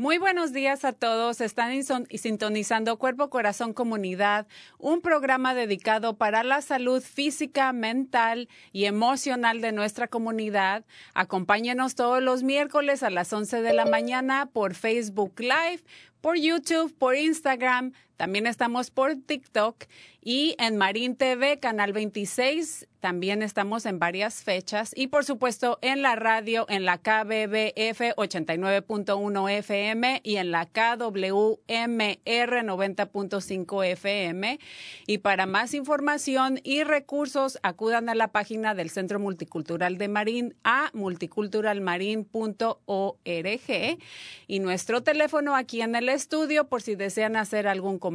Muy buenos días a todos. Están sintonizando Cuerpo, Corazón, Comunidad, un programa dedicado para la salud física, mental y emocional de nuestra comunidad. Acompáñenos todos los miércoles a las 11 de la mañana por Facebook Live, por YouTube, por Instagram. También estamos por TikTok y en Marín TV, Canal 26. También estamos en varias fechas y por supuesto en la radio, en la KBBF 89.1 FM y en la KWMR 90.5 FM. Y para más información y recursos, acudan a la página del Centro Multicultural de Marín a multiculturalmarin.org y nuestro teléfono aquí en el estudio por si desean hacer algún comentario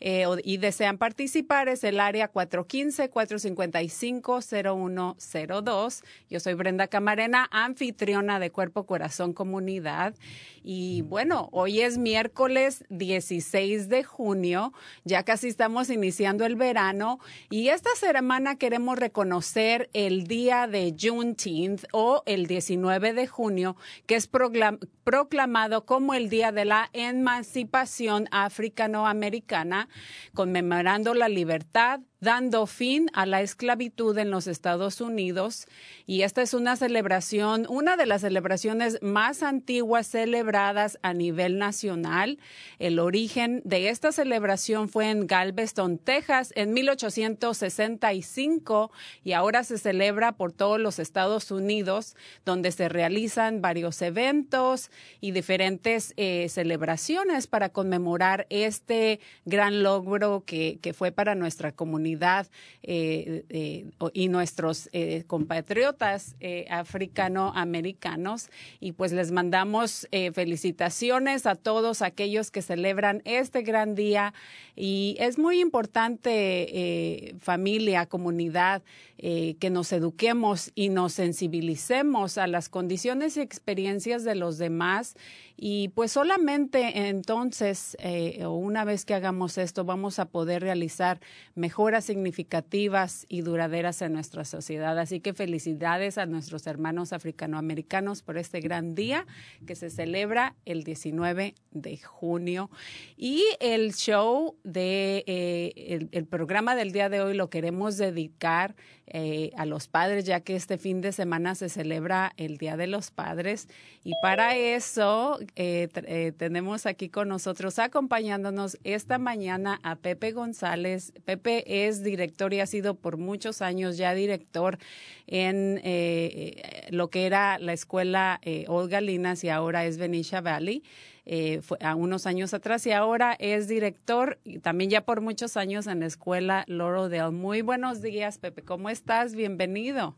eh, o- y desean participar es el área 415-455-0102. Yo soy Brenda Camarena, anfitriona de Cuerpo, Corazón, Comunidad. Y bueno, hoy es miércoles 16 de junio, ya casi estamos iniciando el verano y esta semana queremos reconocer el día de Juneteenth o el 19 de junio, que es proclam- proclamado como el Día de la Emancipación Africanoamericana, conmemorando la libertad, dando fin a la esclavitud en los Estados Unidos. Y esta es una celebración, una de las celebraciones más antiguas celebradas a nivel nacional. El origen de esta celebración fue en Galveston, Texas, en 1865 y ahora se celebra por todos los Estados Unidos, donde se realizan varios eventos y diferentes eh, celebraciones para conmemorar este gran logro que, que fue para nuestra comunidad eh, eh, y nuestros eh, compatriotas africano-americanos. Y pues les mandamos felicitaciones a todos aquellos que celebran este gran día. Y es muy importante, familia, comunidad, que nos eduquemos y nos sensibilicemos a las condiciones y experiencias de los demás. Y pues solamente entonces, eh, o una vez que hagamos esto, vamos a poder realizar mejoras significativas y duraderas en nuestra sociedad. Así que felicidades a nuestros hermanos africanoamericanos por este gran día que se celebra el 19 de junio. Y el show de eh, el programa del día de hoy lo queremos dedicar eh, a los padres, ya que este fin de semana se celebra el Día de los Padres. Y para eso eh, eh, tenemos aquí con nosotros, acompañándonos esta mañana a Pepe González. Pepe es director y ha sido por muchos años ya director en eh, lo que era la escuela Olga Linas y ahora es Benicia Valley. Eh, fue a unos años atrás y ahora es director y también ya por muchos años en la escuela Laurel. Muy buenos días, Pepe. ¿Cómo estás? Bienvenido.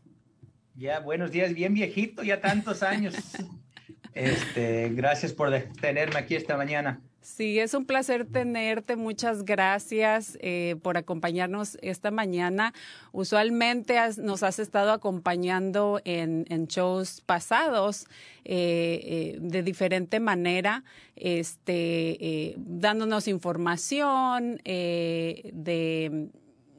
Ya, buenos días, bien viejito, ya tantos años. Este, gracias por tenerme aquí esta mañana. Sí, es un placer tenerte. Muchas gracias eh, por acompañarnos esta mañana. Usualmente nos has estado acompañando en, shows pasados eh, eh, de diferente manera, este, dándonos información de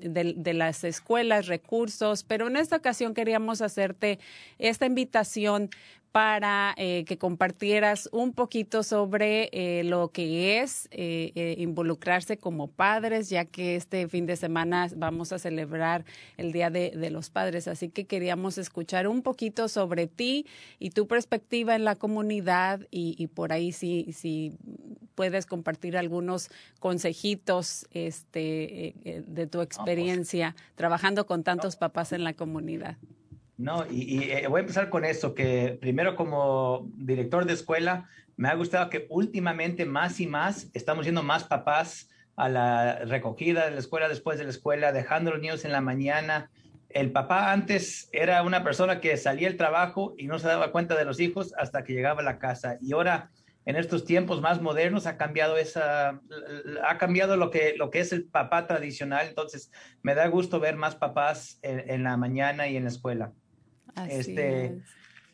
de, las escuelas, recursos, pero en esta ocasión queríamos hacerte esta invitación para eh, que compartieras un poquito sobre eh, lo que es eh, involucrarse como padres, ya que este fin de semana vamos a celebrar el Día de, los Padres. Así que queríamos escuchar un poquito sobre ti y tu perspectiva en la comunidad y, por ahí si, si puedes compartir algunos consejitos este, de tu pues. experiencia trabajando con tantos papás en la comunidad. No, y, eh, voy a empezar con eso, que primero como director de escuela, me ha gustado que últimamente más y más estamos yendo más papás a la recogida de la escuela después de la escuela, dejando a los niños en la mañana. El papá antes era una persona que salía del trabajo y no se daba cuenta de los hijos hasta que llegaba a la casa. Y ahora, en estos tiempos más modernos, ha cambiado esa, ha cambiado lo que, lo que es el papá tradicional. Entonces, me da gusto ver más papás en la mañana y en la escuela este,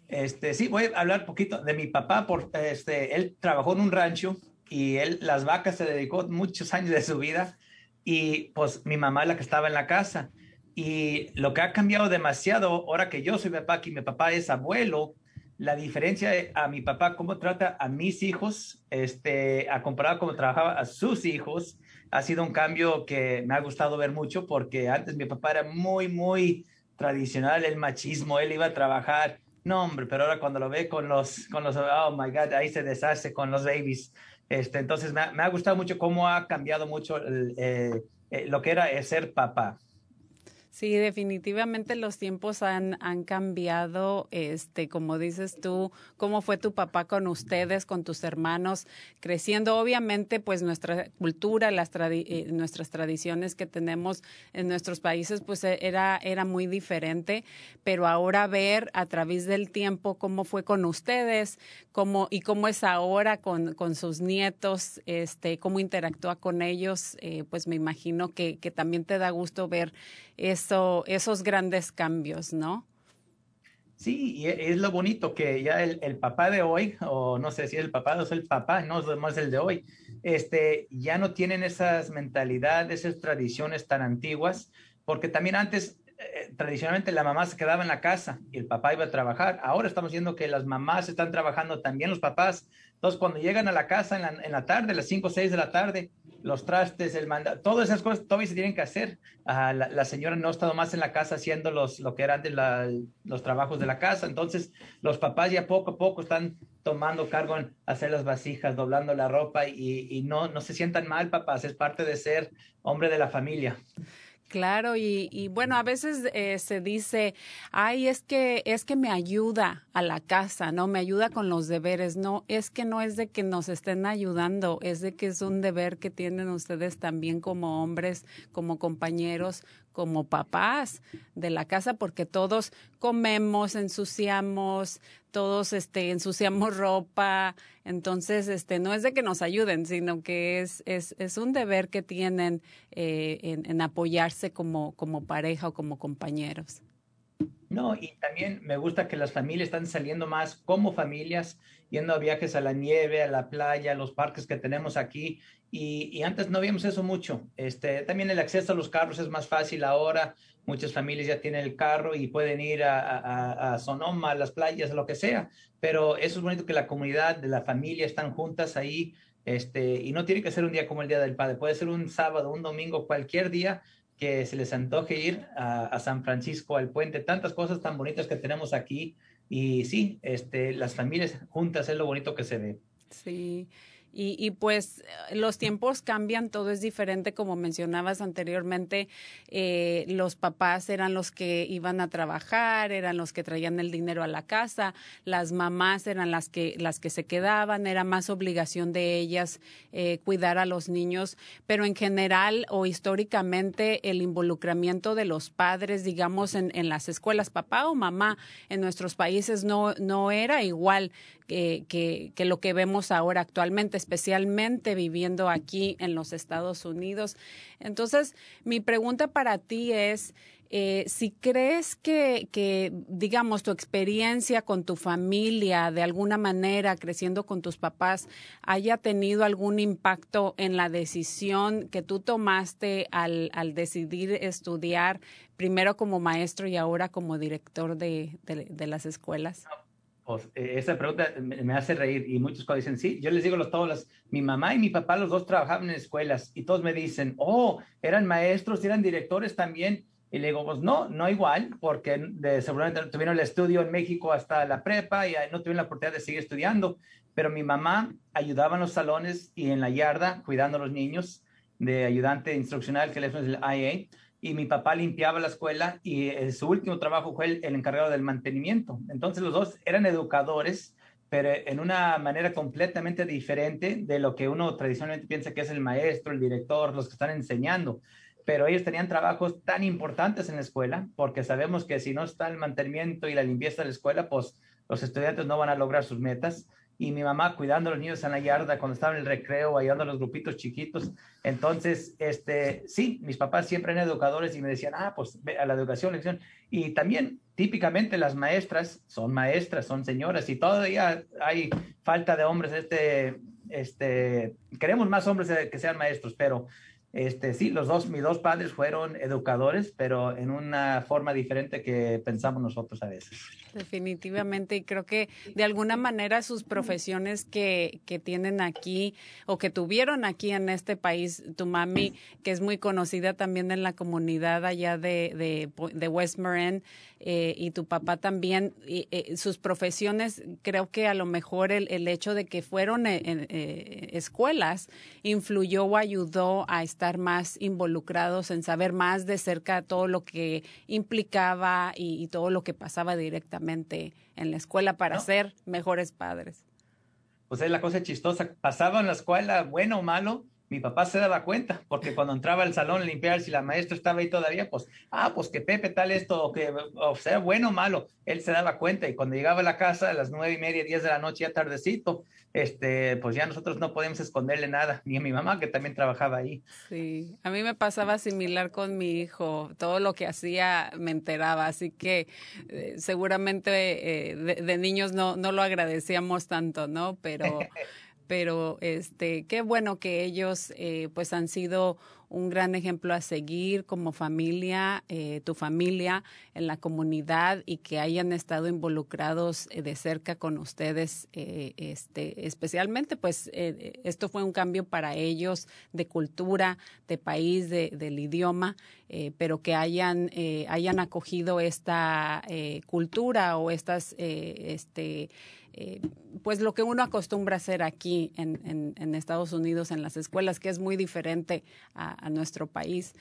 este, sí, voy a hablar un poquito de mi papá. Por, este, él trabajó en un rancho y él las vacas se dedicó muchos años de su vida y pues mi mamá la que estaba en la casa. Y lo que ha cambiado demasiado ahora que yo soy papá, que mi papá es abuelo, la diferencia a mi papá, cómo trata a mis hijos, este, a comparar cómo trabajaba a sus hijos, ha sido un cambio que me ha gustado ver mucho porque antes mi papá era muy, muy tradicional, el machismo, él iba a trabajar. No, hombre, pero ahora cuando lo ve con los, con los, oh my God, ahí se deshace con los babies. Este, entonces me ha, gustado mucho cómo ha cambiado mucho eh, eh, lo que era ser papá. Sí, definitivamente los tiempos han, han cambiado, este, como dices tú, cómo fue tu papá con ustedes, con tus hermanos, creciendo. Obviamente, pues nuestra cultura, las eh, nuestras tradiciones que tenemos en nuestros países, pues e, era, era muy diferente, pero ahora ver a través del tiempo cómo fue con ustedes, cómo, y cómo es ahora con, con sus nietos, este, cómo interactúa con ellos, eh, pues me imagino que, que también te da gusto ver eso, esos grandes cambios, ¿no? Sí, y e, es lo bonito que ya el, papá de hoy, o no sé si el papá o es el papá, no es el de hoy, este, ya no tienen esas mentalidades, esas tradiciones tan antiguas, porque también antes eh, tradicionalmente la mamá se quedaba en la casa y el papá iba a trabajar. Ahora estamos viendo que las mamás están trabajando también los papás. Entonces, cuando llegan a la casa en la, en la tarde, las 5 o 6 de la tarde, los trastes, el manda, todas esas cosas todavía se tienen que hacer. Ah, la, señora no ha estado más en la casa haciendo los, lo que eran de los trabajos de la casa. Entonces, los papás ya poco a poco están tomando cargo en hacer las vasijas, doblando la ropa y, y no, no se sientan mal, papás. Es parte de ser hombre de la familia. Claro, y, y, bueno, a veces eh, se dice, ay, es que, es que me ayuda a la casa, ¿no? Me ayuda con los deberes. No, es que no es de que nos estén ayudando, es de que es un deber que tienen ustedes también como hombres, como compañeros, como papás de la casa porque todos comemos, ensuciamos, todos este ensuciamos ropa, entonces este no es de que nos ayuden, sino que es es, es un deber que tienen eh, en, en apoyarse como como pareja o como compañeros. No, y también me gusta que las familias están saliendo más como familias, yendo a viajes a la nieve, a la playa, a los parques que tenemos aquí. Y, antes no vimos eso mucho. Este, también el acceso a los carros es más fácil ahora. Muchas familias ya tienen el carro y pueden ir a, a, Sonoma, a las playas, a lo que sea. Pero eso es bonito que la comunidad de la familia están juntas ahí. Este, y no tiene que ser un día como el Día del Padre, puede ser un sábado, un domingo, cualquier día, que se les antoje ir a, San Francisco, al puente, tantas cosas tan bonitas que tenemos aquí. Y sí, este, las familias juntas es lo bonito que se ve. Sí. Y, y, pues los tiempos cambian, todo es diferente, como mencionabas anteriormente, eh, los papás eran los que iban a trabajar, eran los que traían el dinero a la casa, las mamás eran las que, las que se quedaban, era más obligación de ellas eh, cuidar a los niños, pero en general o históricamente el involucramiento de los padres, digamos, en, en las escuelas, papá o mamá, en nuestros países no, no era igual que, que, que lo que vemos ahora actualmente especialmente viviendo aquí en los Estados Unidos. Entonces, mi pregunta para ti es, eh, si crees que, digamos, tu experiencia con tu familia, de alguna manera, creciendo con tus papás, haya tenido algún impacto en la decisión que tú tomaste al, al decidir estudiar, primero como maestro y ahora como director de las escuelas. Pues, eh, esa pregunta me hace reír y muchos dicen, sí, yo les digo los todos, mi mamá y mi papá los dos trabajaban en escuelas y todos me dicen, oh, eran maestros, eran directores también. Y le digo, pues no, no igual, porque de, seguramente tuvieron el estudio en México hasta la prepa y no tuvieron la oportunidad de seguir estudiando. Pero mi mamá ayudaba en los salones y en la yarda, cuidando a los niños, de ayudante instruccional, que le es el IA. Y mi papá limpiaba la escuela y eh, su último trabajo fue el, el encargado del mantenimiento. Entonces los dos eran educadores, pero en una manera completamente diferente de lo que uno tradicionalmente piensa que es el maestro, el director, los que están enseñando pero ellos tenían trabajos tan importantes en la escuela, porque sabemos que si no está el mantenimiento y la limpieza de la escuela, pues los estudiantes no van a lograr sus metas. Y mi mamá cuidando a los niños en la yarda cuando estaban en el recreo, ayudando a los grupitos chiquitos. Entonces, este, sí, mis papás siempre eran educadores y me decían, ah, pues a la educación, lección. Y también, típicamente, las maestras son maestras, son señoras, y todavía hay falta de hombres. Este, este, queremos más hombres que sean maestros, pero este, sí, los dos, mis dos padres fueron educadores, pero en una forma diferente que pensamos nosotros a veces. Definitivamente, y creo que de alguna manera sus profesiones que, que tienen aquí o que tuvieron aquí en este país, tu mami, que es muy conocida también en la comunidad allá de, de, de West Marin, eh, y tu papá también, eh, sus profesiones, creo que a lo mejor el, el hecho de que fueron en, eh, escuelas influyó o ayudó a estar más involucrados en saber más de cerca todo lo que implicaba y, y todo lo que pasaba directamente en la escuela para ¿No? ser mejores padres. Pues es la cosa chistosa, pasaba en la escuela, bueno o malo, mi papá se daba cuenta, porque cuando entraba al salón a limpiar, si la maestra estaba ahí todavía, pues, ah, pues que Pepe tal esto, o que, o sea, bueno o malo, él se daba cuenta, y cuando llegaba a la casa a las nueve y media, diez de la noche, ya tardecito, este, pues ya nosotros no podemos esconderle nada, ni a mi mamá, que también trabajaba ahí. Sí, a mí me pasaba similar con mi hijo, todo lo que hacía me enteraba, así que eh, seguramente eh, de, de, niños no, no lo agradecíamos tanto, ¿no? Pero... pero este qué bueno que ellos eh, pues han sido un gran ejemplo a seguir como familia, eh, tu familia en la comunidad y que hayan estado involucrados eh, de cerca con ustedes, eh, este, especialmente pues eh, esto fue un cambio para ellos de cultura, de país, de, del idioma, pero que hayan, hayan acogido esta cultura o estas, este, eh, pues lo que uno acostumbra hacer aquí en, Estados Unidos en las escuelas, que es muy diferente a, nuestro país.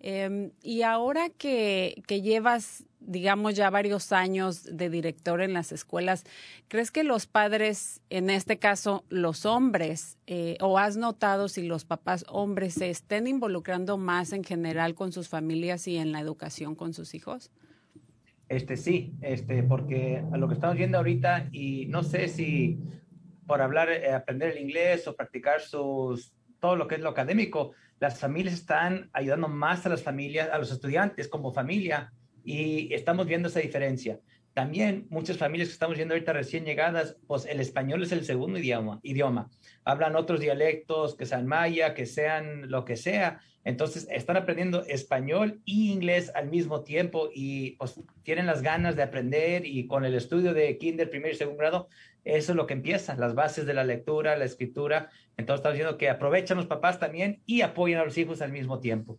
Eh, y ahora que, que, llevas, digamos, ya varios años de director en las escuelas, ¿crees que los padres, en este caso los hombres, eh, o has notado si los papás hombres se estén involucrando más en general con sus familias y en la educación con sus hijos? Este sí, este, porque a lo que estamos viendo ahorita, y no sé si por hablar, eh, aprender el inglés o practicar sus, todo lo que es lo académico, las familias están ayudando más a las familias, a los estudiantes como familia, y estamos viendo esa diferencia. También muchas familias que estamos viendo ahorita recién llegadas, pues el español es el segundo idioma, idioma. Hablan otros dialectos, que sean maya, que sean lo que sea, entonces, están aprendiendo español y inglés al mismo tiempo y pues, tienen las ganas de aprender y con el estudio de kinder, primer y segundo grado, eso es lo que empieza, las bases de la lectura, la escritura. Entonces, estamos diciendo que aprovechan los papás también y apoyan a los hijos al mismo tiempo.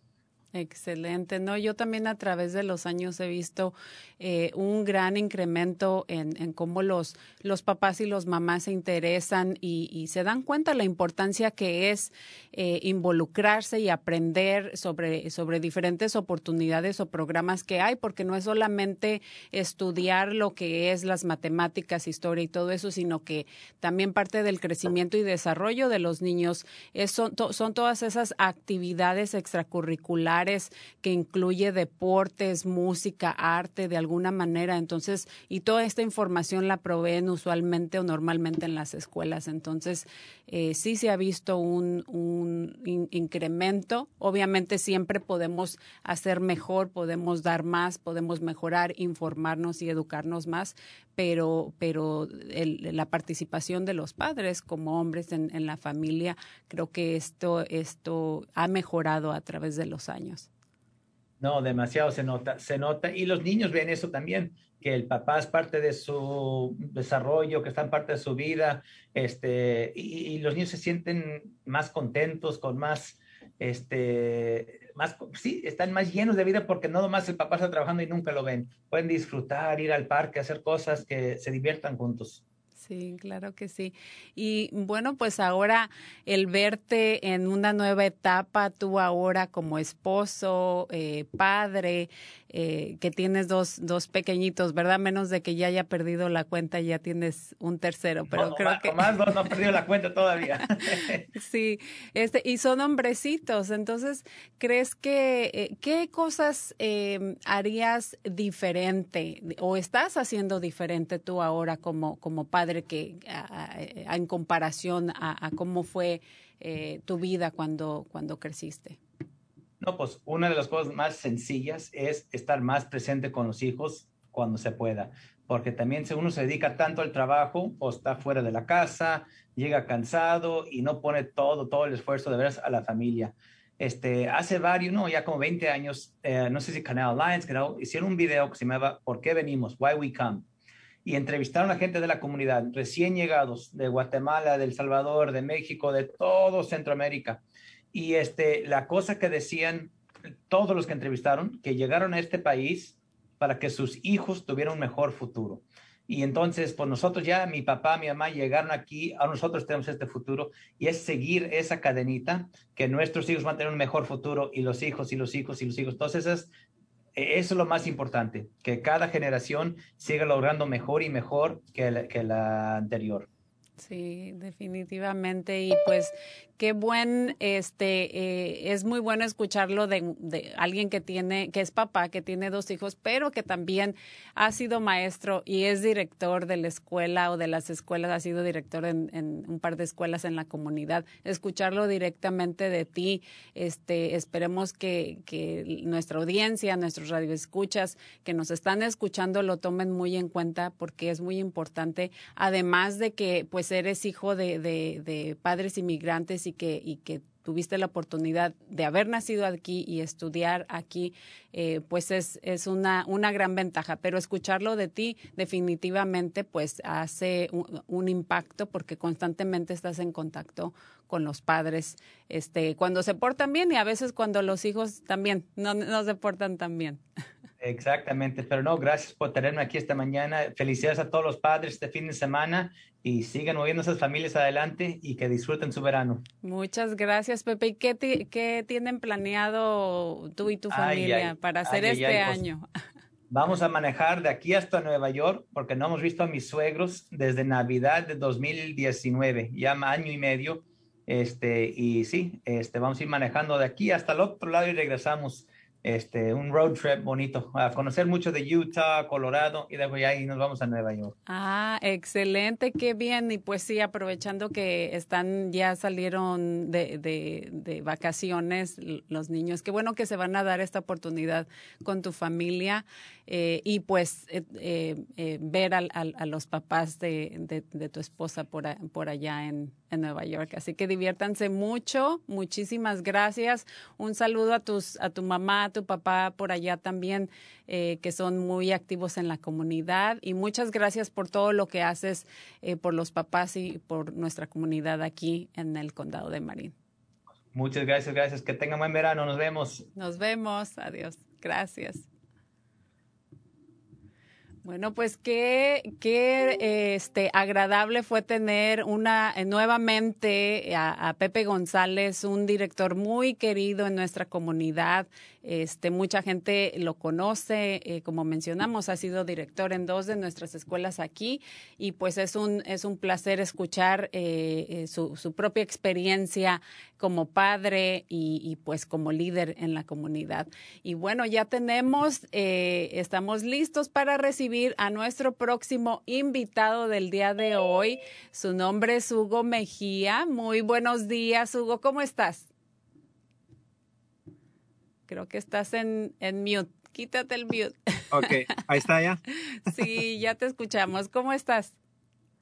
Excelente. No, yo también a través de los años he visto eh, un gran incremento en, en, cómo los, los papás y los mamás se interesan y, se dan cuenta la importancia que es eh, involucrarse y aprender sobre, sobre diferentes oportunidades o programas que hay, porque no es solamente estudiar lo que es las matemáticas, historia y todo eso, sino que también parte del crecimiento y desarrollo de los niños es, son, son todas esas actividades extracurriculares que incluye deportes, música, arte, de alguna manera. Entonces, y toda esta información la proveen usualmente o normalmente en las escuelas. Entonces, eh, sí se ha visto un incremento. Obviamente siempre podemos hacer mejor, podemos dar más, podemos mejorar, informarnos y educarnos más, pero, pero la participación de los padres como hombres en, en, la familia, creo que esto, esto ha mejorado a través de los años. No, demasiado se nota, se nota. Y los niños ven eso también, que el papá es parte de su desarrollo, que están parte de su vida, este, y, y los niños se sienten más contentos, con más, este, más, sí, están más llenos de vida porque no nomás el papá está trabajando y nunca lo ven. Pueden disfrutar, ir al parque, hacer cosas que se diviertan juntos. Sí, claro que sí. Y bueno, pues ahora el verte en una nueva etapa, tú ahora como esposo, eh, padre, eh, que tienes dos, dos pequeñitos, ¿verdad? Menos de que ya haya perdido la cuenta, ya tienes un tercero, pero creo que... Más dos no han perdido la cuenta todavía. sí, este, y son hombrecitos, entonces, ¿crees que, eh, qué cosas eh, harías diferente o estás haciendo diferente tú ahora como, como padre que en comparación a, a cómo fue tu vida cuando, cuando creciste? No, pues una de las cosas más sencillas es estar más presente con los hijos cuando se pueda, porque también si uno se dedica tanto al trabajo o está fuera de la casa, llega cansado y no pone todo, todo el esfuerzo de veras a la familia. Este, hace varios, no, ya como 20 años, eh, no sé si Canal Alliance, creo, hicieron un video que se llamaba ¿Por qué venimos? Why We Come. Y entrevistaron a gente de la comunidad, recién llegados de Guatemala, de El Salvador, de México, de todo Centroamérica y este, la cosa que decían todos los que entrevistaron, que llegaron a este país para que sus hijos tuvieran un mejor futuro. Y entonces, pues nosotros ya, mi papá, mi mamá llegaron aquí, a nosotros tenemos este futuro y es seguir esa cadenita, que nuestros hijos van a tener un mejor futuro y los hijos y los hijos y los hijos. Entonces, es, eso es lo más importante, que cada generación siga logrando mejor y mejor que que la anterior. Sí, definitivamente. Y pues qué buen, este, eh, es muy bueno escucharlo de, de, alguien que tiene, que es papá, que tiene dos hijos, pero que también ha sido maestro y es director de la escuela o de las escuelas, ha sido director en, en un par de escuelas en la comunidad. Escucharlo directamente de ti, este, esperemos que, que nuestra audiencia, nuestros radioescuchas que nos están escuchando lo tomen muy en cuenta porque es muy importante, además de que pues eres hijo de, padres inmigrantes y que, tuviste la oportunidad de haber nacido aquí y estudiar aquí, eh, pues es, es una, gran ventaja. Pero escucharlo de ti definitivamente pues hace un, un, impacto porque constantemente estás en contacto con los padres este, cuando se portan bien y a veces cuando los hijos también no, no se portan tan bien. Exactamente, pero no, gracias por tenerme aquí esta mañana. Felicidades a todos los padres este fin de semana y sigan moviendo esas familias adelante y que disfruten su verano. Muchas gracias, Pepe. ¿Y qué, qué tienen planeado tú y tu familia ay, ay, para hacer ay, este año? Pues, vamos a manejar de aquí hasta Nueva York porque no hemos visto a mis suegros desde Navidad de 2019, ya año y medio. Este, y sí, este, vamos a ir manejando de aquí hasta el otro lado y regresamos este, un road trip bonito, a conocer mucho de Utah, Colorado y ya ahí nos vamos a Nueva York. Ah, excelente, qué bien. Y pues sí, aprovechando que están, ya salieron de, de, de vacaciones los niños, qué bueno que se van a dar esta oportunidad con tu familia eh, y pues eh, eh, ver al, al, a los papás de, de, de tu esposa por, a, por allá en, en Nueva York. Así que diviértanse mucho. Muchísimas gracias. Un saludo a tus, a tu mamá, a tu papá por allá también, eh, que son muy activos en la comunidad. Y muchas gracias por todo lo que haces eh, por los papás y por nuestra comunidad aquí en el condado de Marín. Muchas gracias, gracias. Que tengan buen verano. Nos vemos. Nos vemos. Adiós. Gracias. Bueno, pues qué, qué este, agradable fue tener una eh, nuevamente a, a, Pepe González, un director muy querido en nuestra comunidad. Este, mucha gente lo conoce, eh, como mencionamos, ha sido director en dos de nuestras escuelas aquí y pues es un, es un placer escuchar eh, eh su, su, propia experiencia como padre y, y, pues como líder en la comunidad. Y bueno, ya tenemos, eh, estamos listos para recibir a nuestro próximo invitado del día de hoy. Su nombre es Hugo Mejía. Muy buenos días, Hugo, ¿cómo estás? Creo que estás en, en mute. Quítate el mute. Ok, ahí está ya. sí, ya te escuchamos. ¿Cómo estás?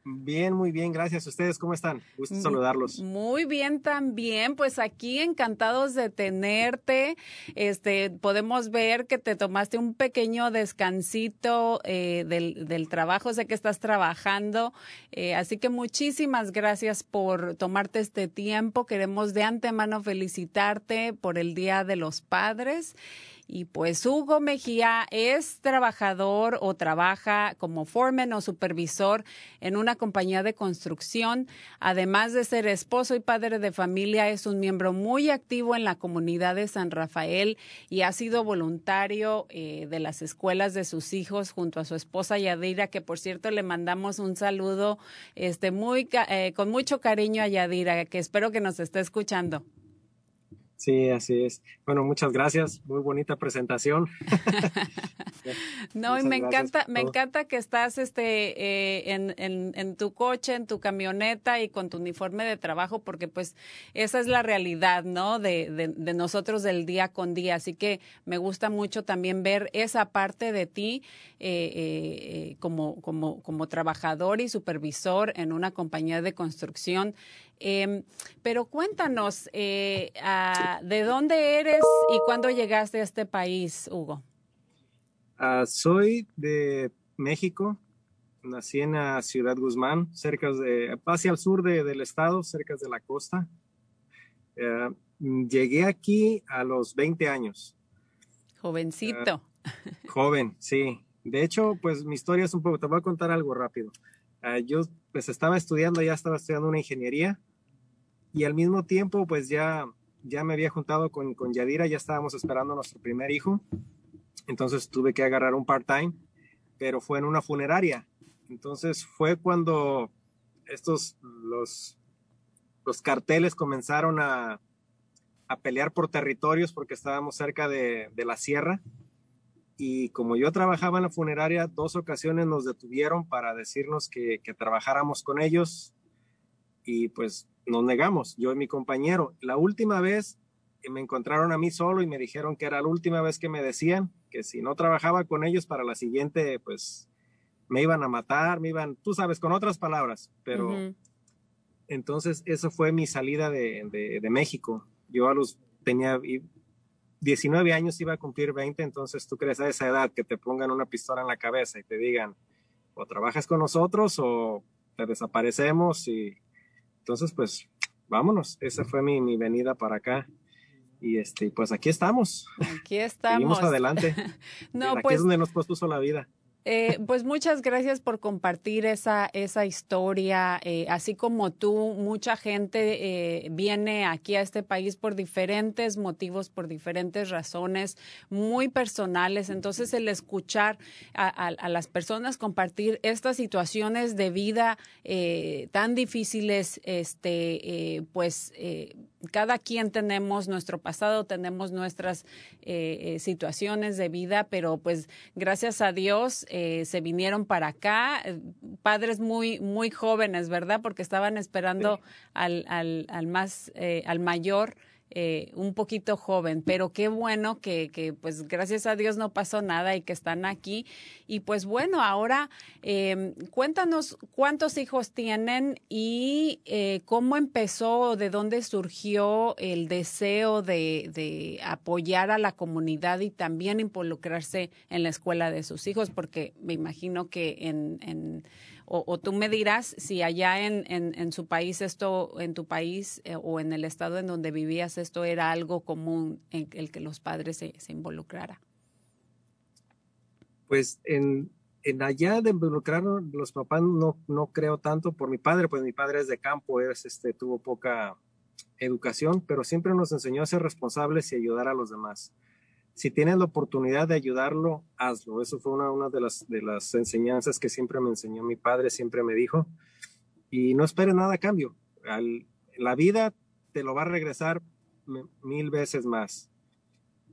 Bien, muy bien, gracias. ¿Ustedes cómo están? Gusto saludarlos. Muy bien también, pues aquí encantados de tenerte. Este, podemos ver que te tomaste un pequeño descansito eh, del, del, trabajo, sé que estás trabajando, eh, así que muchísimas gracias por tomarte este tiempo. Queremos de antemano felicitarte por el Día de los Padres. Y pues Hugo Mejía es trabajador o trabaja como foreman o supervisor en una compañía de construcción. Además de ser esposo y padre de familia, es un miembro muy activo en la comunidad de San Rafael y ha sido voluntario eh, de las escuelas de sus hijos junto a su esposa Yadira, que por cierto le mandamos un saludo este, muy, eh, con mucho cariño a Yadira, que espero que nos esté escuchando. Sí, así es. Bueno, muchas gracias. Muy bonita presentación. no, y me encanta, me encanta que estás este eh, en, en, en, tu coche, en tu camioneta y con tu uniforme de trabajo, porque pues esa es la realidad, ¿no? De, de, de nosotros del día con día. Así que me gusta mucho también ver esa parte de ti eh, eh, como, como, como trabajador y supervisor en una compañía de construcción. Eh, pero cuéntanos, eh, ¿de dónde eres y cuándo llegaste a este país, Hugo? Uh, soy de México, nací en la ciudad Guzmán, cerca de, hacia el sur de, del estado, cerca de la costa. Uh, llegué aquí a los 20 años. Jovencito. joven, sí. De hecho, pues mi historia es un poco, te voy a contar algo rápido. yo pues estaba estudiando, ya estaba estudiando una ingeniería y al mismo tiempo pues ya, ya me había juntado con, con Yadira, ya estábamos esperando nuestro primer hijo, entonces tuve que agarrar un part-time, pero fue en una funeraria. Entonces fue cuando estos, los, los carteles comenzaron a, a pelear por territorios porque estábamos cerca de, de la sierra. Y como yo trabajaba en la funeraria, dos ocasiones nos detuvieron para decirnos que, que trabajáramos con ellos. Y pues nos negamos, yo y mi compañero. La última vez me encontraron a mí solo y me dijeron que era la última vez que me decían que si no trabajaba con ellos para la siguiente, pues me iban a matar, me iban, tú sabes, con otras palabras, pero uh -huh. entonces eso fue mi salida de, de, de, México. Yo a los, tenía 19 años, iba a cumplir 20, entonces tú crees a esa edad que te pongan una pistola en la cabeza y te digan, o trabajas con nosotros o te desaparecemos y entonces, pues, vámonos. Esa fue mi, mi venida para acá. Y este, pues aquí estamos. Aquí estamos. Seguimos adelante. no, aquí pues. es donde nos puso la vida. Eh, pues muchas gracias por compartir esa, esa historia. Eh, así como tú, mucha gente eh, viene aquí a este país por diferentes motivos, por diferentes razones muy personales. Entonces, el escuchar a, a, las personas compartir estas situaciones de vida tan difíciles, este, pues cada quien tenemos nuestro pasado, tenemos nuestras eh, situaciones de vida, pero pues gracias a Dios eh, se vinieron para acá, eh, padres muy, muy jóvenes, ¿verdad? Porque estaban esperando sí. al, al, al, más, eh, al mayor. Eh, un poquito joven, pero qué bueno que, que, pues gracias a Dios no pasó nada y que están aquí. Y pues bueno, ahora eh, cuéntanos cuántos hijos tienen y eh, cómo empezó, de dónde surgió el deseo de, de, apoyar a la comunidad y también involucrarse en la escuela de sus hijos, porque me imagino que en, en o, tú me dirás si allá en, en, en, su país esto, en tu país eh, o en el estado en donde vivías esto era algo común en el que los padres se, se involucrara. Pues en, en allá de involucrar los papás no, no creo tanto por mi padre, pues mi padre es de campo, es, este, tuvo poca educación, pero siempre nos enseñó a ser responsables y ayudar a los demás. Si tienes la oportunidad de ayudarlo, hazlo. Eso fue una, de, las, enseñanzas que siempre me enseñó mi padre, siempre me dijo. Y no esperes nada a cambio. La vida te lo va a regresar mil veces más.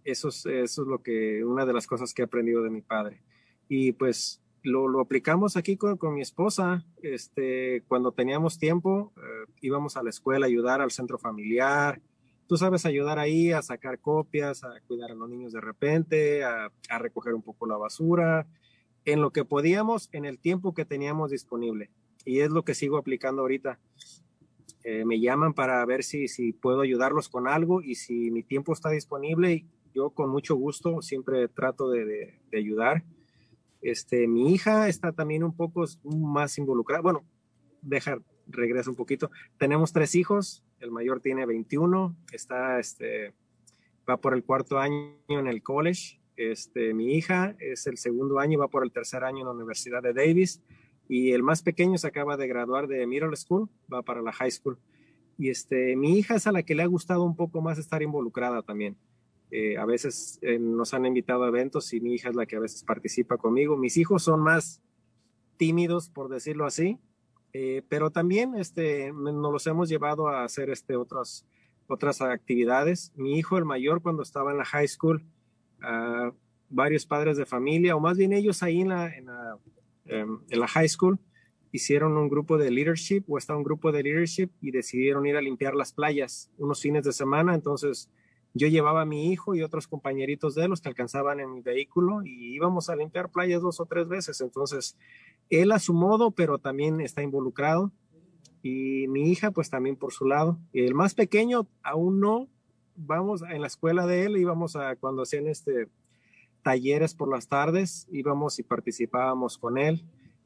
Eso es, eso es lo que, una de las cosas que he aprendido de mi padre y pues lo, aplicamos aquí con, con, mi esposa. Este, cuando teníamos tiempo, eh, íbamos a la escuela a ayudar al centro familiar. Tú sabes, ayudar ahí a sacar copias, a cuidar a los niños de repente, a, recoger un poco la basura, en lo que podíamos, en el tiempo que teníamos disponible. Y es lo que sigo aplicando ahorita. Eh, me llaman para ver si, si puedo ayudarlos con algo y si mi tiempo está disponible, yo con mucho gusto siempre trato de, de, ayudar este, mi hija está también un poco más involucrada. Bueno, deja, regresa un poquito. Tenemos tres hijos. El mayor tiene 21. Está, este, va por el cuarto año en el college. Este, mi hija es el segundo año, va por el tercer año en la Universidad de Davis. Y el más pequeño se acaba de graduar de middle school, va para la high school. Y este, mi hija es a la que le ha gustado un poco más estar involucrada también. Eh, a veces eh, nos han invitado a eventos y mi hija es la que a veces participa conmigo. Mis hijos son más tímidos, por decirlo así, eh, pero también este, nos los hemos llevado a hacer este, otras, otras actividades. Mi hijo, el mayor, cuando estaba en la high school, uh, varios padres de familia, o más bien ellos ahí en la, en la, um, en la high school, hicieron un grupo de leadership o está un grupo de leadership y decidieron ir a limpiar las playas unos fines de semana. Entonces, yo llevaba a mi hijo y otros compañeritos de los que alcanzaban en mi vehículo y íbamos a limpiar playas dos o tres veces. Entonces, él a su modo, pero también está involucrado. Y mi hija, pues también por su lado. El más pequeño, aún no. Vamos en la escuela de él, íbamos a cuando hacían este talleres por las tardes, íbamos y participábamos con él.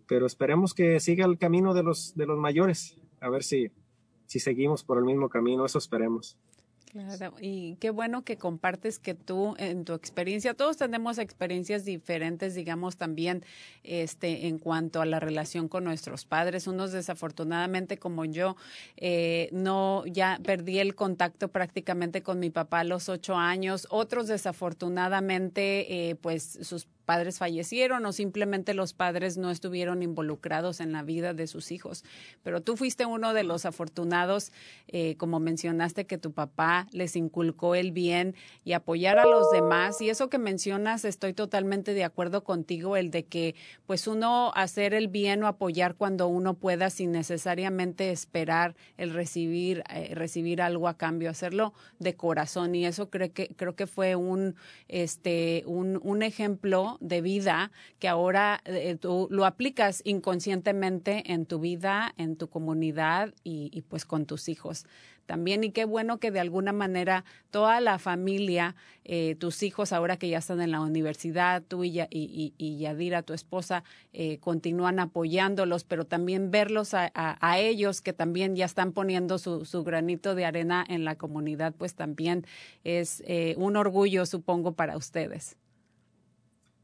Pero esperemos que siga el camino de los, de los mayores. A ver si, si seguimos por el mismo camino, eso esperemos. Claro, y qué bueno que compartes que tú en tu experiencia, todos tenemos experiencias diferentes, digamos también, este, en cuanto a la relación con nuestros padres. Unos desafortunadamente como yo, eh, no, ya perdí el contacto prácticamente con mi papá a los ocho años. Otros desafortunadamente, eh, pues sus padres fallecieron o simplemente los padres no estuvieron involucrados en la vida de sus hijos. Pero tú fuiste uno de los afortunados, eh, como mencionaste, que tu papá les inculcó el bien y apoyar a los demás. Y eso que mencionas, estoy totalmente de acuerdo contigo, el de que pues uno hacer el bien o apoyar cuando uno pueda sin necesariamente esperar el recibir, eh, recibir algo a cambio, hacerlo de corazón. Y eso creo que, creo que fue un, este, un, un ejemplo de vida que ahora eh, tú lo aplicas inconscientemente en tu vida, en tu comunidad y, pues con tus hijos también. Y qué bueno que de alguna manera toda la familia, eh, tus hijos ahora que ya están en la universidad, tú y, y, y Yadira, tu esposa, eh, continúan apoyándolos, pero también verlos a, a, a, ellos que también ya están poniendo su, su, granito de arena en la comunidad, pues también es eh, un orgullo, supongo, para ustedes.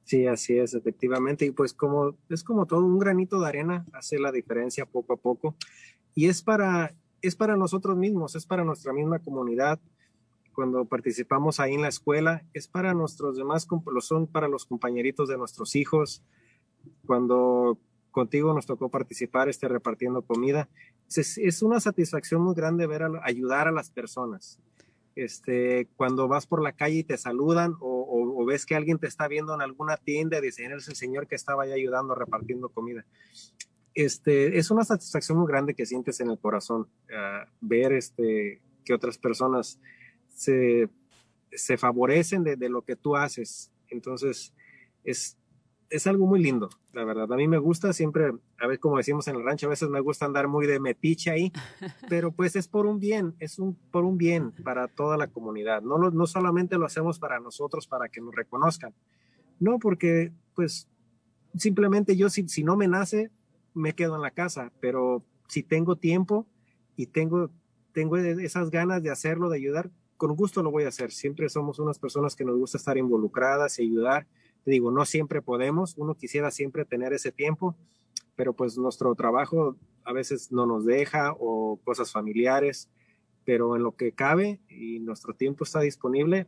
Sí, así es, efectivamente. Y pues como es como todo un granito de arena, hace la diferencia poco a poco. Y es para, es para nosotros mismos, es para nuestra misma comunidad. Cuando participamos ahí en la escuela, es para nuestros demás, son para los compañeritos de nuestros hijos. Cuando contigo nos tocó participar este, repartiendo comida, es, es una satisfacción muy grande ver a, ayudar a las personas. Este, cuando vas por la calle y te saludan o, ves que alguien te está viendo en alguna tienda, dicen, eres el señor que estaba ahí ayudando repartiendo comida. Este, es una satisfacción muy grande que sientes en el corazón, uh, ver este, que otras personas se, se favorecen de, lo que tú haces. Entonces, es, es algo muy lindo, la verdad. A mí me gusta siempre, a ver, como decimos en el rancho, a veces me gusta andar muy de metiche ahí, pero pues es por un bien, es un, por un bien para toda la comunidad. No, no solamente lo hacemos para nosotros, para que nos reconozcan. No, porque pues simplemente yo si, si no me nace, me quedo en la casa, pero si tengo tiempo y tengo, tengo esas ganas de hacerlo, de ayudar, con gusto lo voy a hacer. Siempre somos unas personas que nos gusta estar involucradas y ayudar digo, no siempre podemos, uno quisiera siempre tener ese tiempo, pero pues nuestro trabajo a veces no nos deja o cosas familiares, pero en lo que cabe y nuestro tiempo está disponible,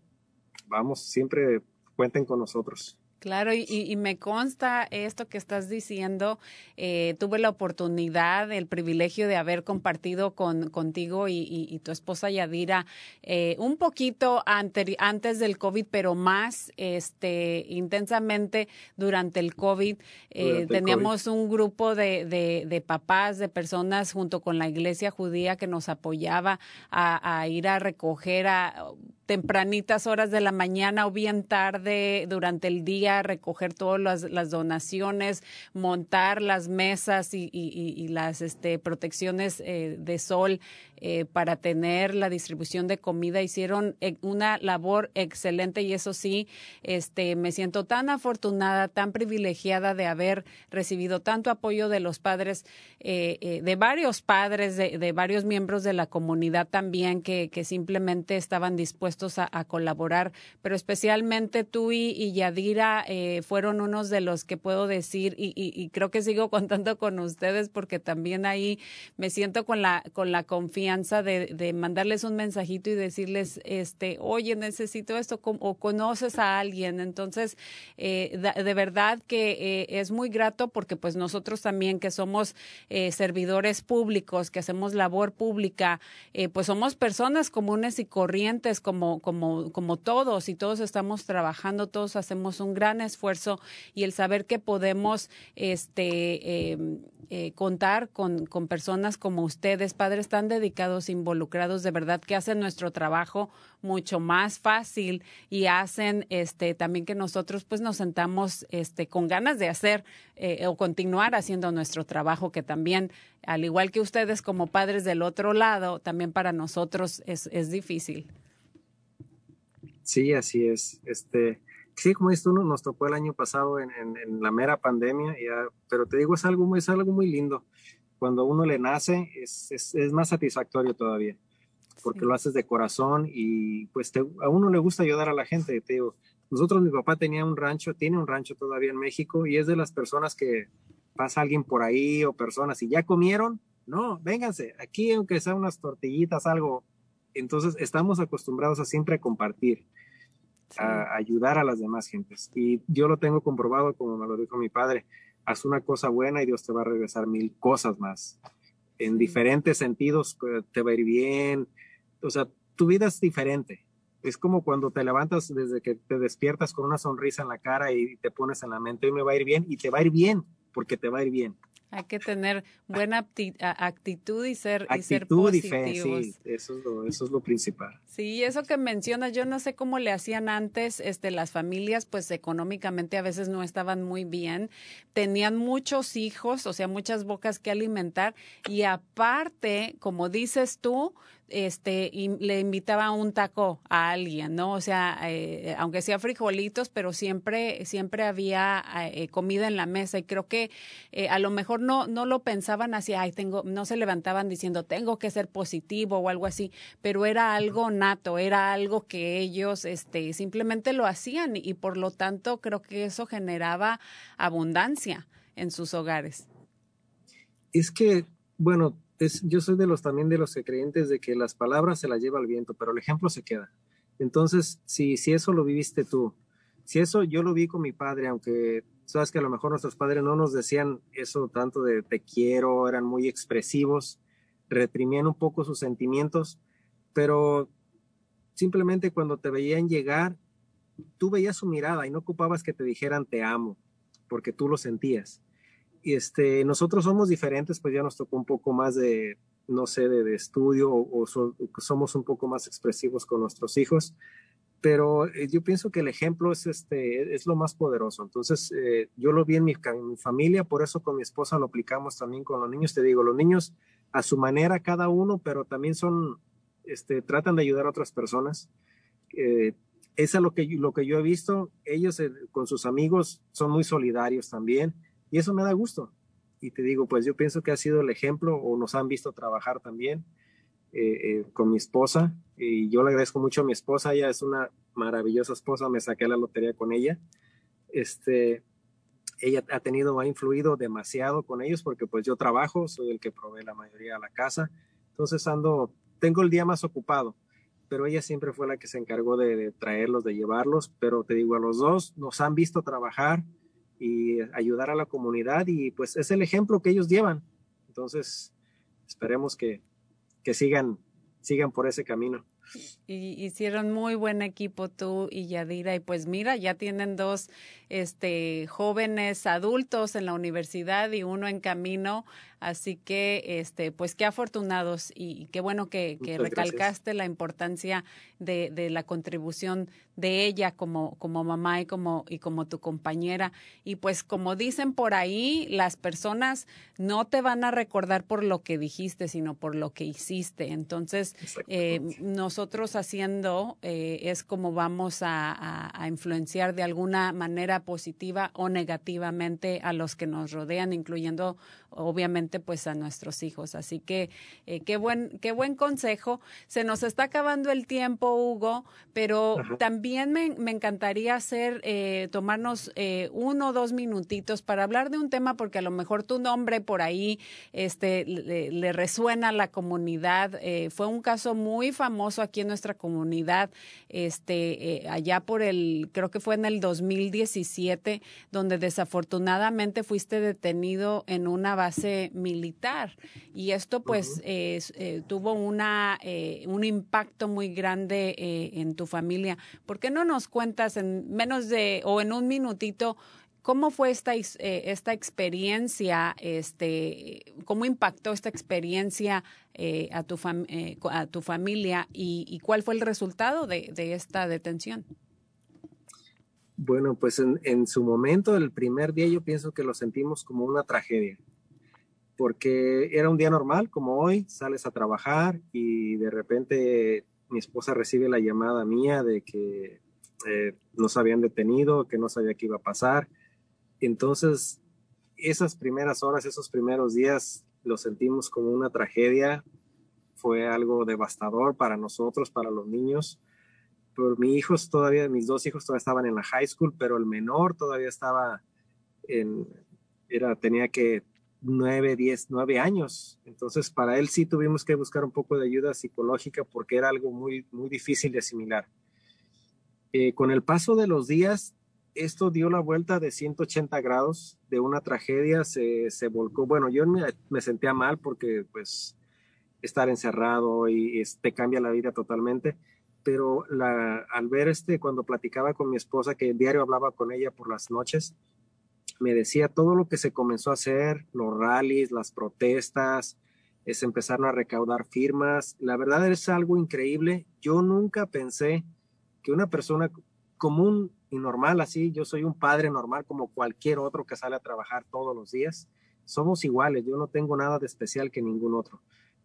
vamos, siempre cuenten con nosotros. Claro, y, y, me consta esto que estás diciendo. Eh, tuve la oportunidad, el privilegio de haber compartido con, contigo y, y, tu esposa Yadira eh, un poquito antes del COVID, pero más este, intensamente durante el COVID. Eh, teníamos un grupo de, de, de, papás, de personas junto con la iglesia judía que nos apoyaba a, a ir a recoger a tempranitas horas de la mañana o bien tarde durante el día, recoger todas las, las donaciones, montar las mesas y, y, las este, protecciones eh, de sol eh, para tener la distribución de comida. Hicieron eh, una labor excelente y eso sí, este, me siento tan afortunada, tan privilegiada de haber recibido tanto apoyo de los padres, eh, de varios padres, de, de, varios miembros de la comunidad también que, que simplemente estaban dispuestos a, colaborar, pero especialmente tú y, y Yadira fueron unos de los que puedo decir y, y, y creo que sigo contando con ustedes porque también ahí me siento con la, con la confianza de, mandarles un mensajito y decirles, este, oye, necesito esto, o conoces a alguien. Entonces, eh, de verdad que eh, es muy grato porque pues nosotros también que somos eh, servidores públicos, que hacemos labor pública, pues somos personas comunes y corrientes como, como, como todos y todos estamos trabajando, todos hacemos un gran esfuerzo y el saber que podemos, este, em, contar con, con, personas como ustedes, padres tan dedicados, involucrados, de verdad que hacen nuestro trabajo mucho más fácil y hacen este también que nosotros pues nos sentamos este con ganas de hacer eh, o continuar haciendo nuestro trabajo que también al igual que ustedes como padres del otro lado también para nosotros es, es difícil. Sí, así es. Este, sí, como dices tú, nos tocó el año pasado en, en, en la mera pandemia, ya, pero te digo, es algo, es algo muy lindo. Cuando uno le nace, es, es, es más satisfactorio todavía, porque sí. lo haces de corazón y pues te, a uno le gusta ayudar a la gente. Te digo, nosotros, mi papá tenía un rancho, tiene un rancho todavía en México y es de las personas que pasa alguien por ahí o personas y ya comieron, no, vénganse, aquí aunque sea unas tortillitas, algo. Entonces estamos acostumbrados a siempre compartir sí. a ayudar a las demás gentes. Y yo lo tengo comprobado, como me lo dijo mi padre, haz una cosa buena y Dios te va a regresar mil cosas más. En diferentes sentidos pues, te va a ir bien. O sea, tu vida es diferente. Es como cuando te levantas desde que te despiertas con una sonrisa en la cara y te pones en la mente, hoy me va a ir bien y te va a ir bien porque te va a ir bien. Hay que tener buena actitud y ser, actitud y ser positivos. Y fe, sí, eso es, lo, eso es lo principal. Sí, eso que mencionas, yo no sé cómo le hacían antes, este, las familias, pues económicamente a veces no estaban muy bien, tenían muchos hijos, o sea, muchas bocas que alimentar, y aparte, como dices tú, este, y le invitaba un taco a alguien, ¿no? O sea, eh, aunque sea frijolitos, pero siempre, siempre había eh, comida en la mesa y creo que eh, a lo mejor no, no lo pensaban así, ay, tengo, no se levantaban diciendo tengo que ser positivo o algo así, pero era algo nato, era algo que ellos, este, simplemente lo hacían y, y por lo tanto creo que eso generaba abundancia en sus hogares. Es que, bueno, es, yo soy de los también de los creyentes de que las palabras se las lleva el viento, pero el ejemplo se queda. Entonces, si, si eso lo viviste tú, si eso yo lo vi con mi padre, aunque sabes que a lo mejor nuestros padres no nos decían eso tanto de te quiero, eran muy expresivos, reprimían un poco sus sentimientos, pero simplemente cuando te veían llegar, tú veías su mirada y no ocupabas que te dijeran te amo, porque tú lo sentías este, nosotros somos diferentes, pues ya nos tocó un poco más de, no sé, de, estudio o, o so, somos un poco más expresivos con nuestros hijos, pero eh, yo pienso que el ejemplo es, este, es lo más poderoso. Entonces, eh, yo lo vi en mi, familia, por eso con mi esposa lo aplicamos también con los niños. Te digo, los niños a su manera cada uno, pero también son, este, tratan de ayudar a otras personas. Eh, es lo que, lo que yo he visto. Ellos eh, con sus amigos son muy solidarios también y eso me da gusto. Y te digo, pues yo pienso que ha sido el ejemplo o nos han visto trabajar también eh, eh, con mi esposa. Y yo le agradezco mucho a mi esposa, ella es una maravillosa esposa, me saqué la lotería con ella. este, ella ha tenido, ha influido demasiado con ellos porque pues yo trabajo, soy el que provee la mayoría de la casa, entonces ando, tengo el día más ocupado, pero ella siempre fue la que se encargó de, de traerlos, de llevarlos, pero te digo, a los dos nos han visto trabajar y ayudar a la comunidad y pues es el ejemplo que ellos llevan, entonces esperemos que, que sigan, sigan por ese camino. Y hicieron muy buen equipo tú y Yadira. Y pues mira, ya tienen dos este, jóvenes adultos en la universidad y uno en camino Así que, este, pues qué afortunados y, qué bueno que, que recalcaste la importancia de, de, la contribución de ella como, como mamá y como, y como tu compañera. Y pues como dicen por ahí, las personas no te van a recordar por lo que dijiste, sino por lo que hiciste. Entonces, eh, nosotros haciendo eh, es como vamos a, a, a influenciar de alguna manera positiva o negativamente a los que nos rodean, incluyendo obviamente pues a nuestros hijos. Así que eh, qué buen qué buen consejo. Se nos está acabando el tiempo, Hugo, pero también me, me, encantaría hacer eh, tomarnos eh, uno o dos minutitos para hablar de un tema porque a lo mejor tu nombre por ahí este le, le resuena a la comunidad. Fue un caso muy famoso aquí en nuestra comunidad, este allá por el creo que fue en el 2017 donde desafortunadamente fuiste detenido en una base militar y esto pues uh -huh. eh, eh, tuvo una eh, un impacto muy grande eh, en tu familia. ¿Por qué no nos cuentas en menos de o en un minutito ¿Cómo fue esta, eh, esta experiencia, este, cómo impactó esta experiencia eh, a, tu fam eh, a tu familia y, y, cuál fue el resultado de, de esta detención? Bueno, pues en, en, su momento, el primer día, yo pienso que lo sentimos como una tragedia porque era un día normal como hoy, sales a trabajar y de repente mi esposa recibe la llamada mía de que eh, nos habían detenido, que no sabía qué iba a pasar. Entonces, esas primeras horas, esos primeros días, lo sentimos como una tragedia. Fue algo devastador para nosotros, para los niños. Por mis hijos todavía, mis dos hijos todavía estaban en la high school, pero el menor todavía estaba en, era, tenía que nueve, diez, nueve años. Entonces, para él sí tuvimos que buscar un poco de ayuda psicológica porque era algo muy, muy difícil de asimilar. Eh, con el paso de los días, esto dio la vuelta de 180 grados de una tragedia, se, se volcó. Bueno, yo me, sentía mal porque pues estar encerrado y, y te cambia la vida totalmente, pero la, al ver este, cuando platicaba con mi esposa, que diario hablaba con ella por las noches, me decía todo lo que se comenzó a hacer, los rallies, las protestas, es empezaron a recaudar firmas. La verdad es algo increíble. Yo nunca pensé que una persona común y normal así, yo soy un padre normal como cualquier otro que sale a trabajar todos los días. Somos iguales, yo no tengo nada de especial que ningún otro.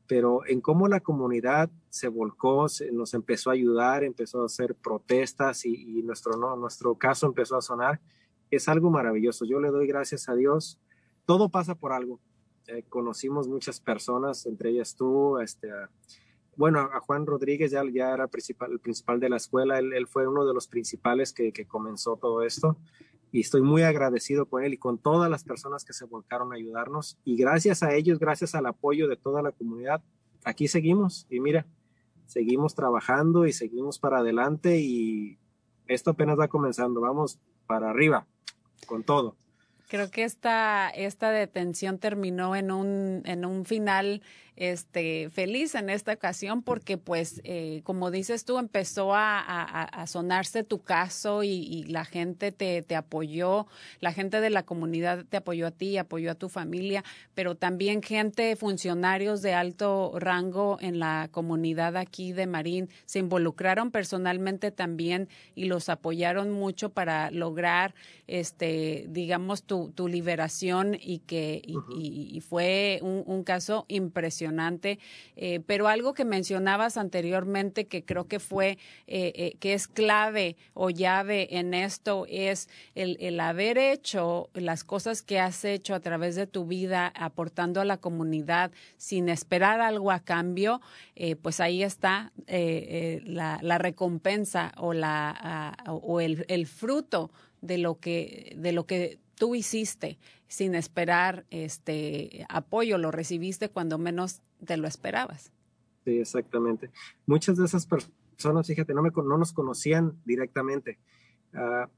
Pero en cómo la comunidad se volcó, se, nos empezó a ayudar, empezó a hacer protestas y, nuestro, nuestro caso empezó a sonar, es algo maravilloso. Yo le doy gracias a Dios. Todo pasa por algo. Eh, conocimos muchas personas, entre ellas tú, este, bueno, a Juan Rodríguez ya, ya era principal, el principal de la escuela, él, fue uno de los principales que, comenzó todo esto y estoy muy agradecido con él y con todas las personas que se volcaron a ayudarnos y gracias a ellos, gracias al apoyo de toda la comunidad, aquí seguimos y mira, seguimos trabajando y seguimos para adelante y esto apenas va comenzando, vamos para arriba con todo. Creo que esta, esta detención terminó en un, en un final este, feliz en esta ocasión porque, pues, eh, como dices tú, empezó a, a, a sonarse tu caso y, y la gente te, te, apoyó, la gente de la comunidad te apoyó a ti, apoyó a tu familia, pero también gente, funcionarios de alto rango en la comunidad aquí de Marín se involucraron personalmente también y los apoyaron mucho para lograr, este, digamos, tu liberación y que y, y- y fue un, un caso impresionante. Eh, pero algo que mencionabas anteriormente que creo que fue, eh, eh, que es clave o llave en esto es el, haber hecho las cosas que has hecho a través de tu vida, aportando a la comunidad sin esperar algo a cambio, pues ahí está la, la recompensa o, la, ah, o el, el fruto de lo que, de lo que tú hiciste sin esperar este apoyo, lo recibiste cuando menos te lo esperabas. Sí, exactamente. Muchas de esas personas, fíjate, no, nos conocían directamente. Ah,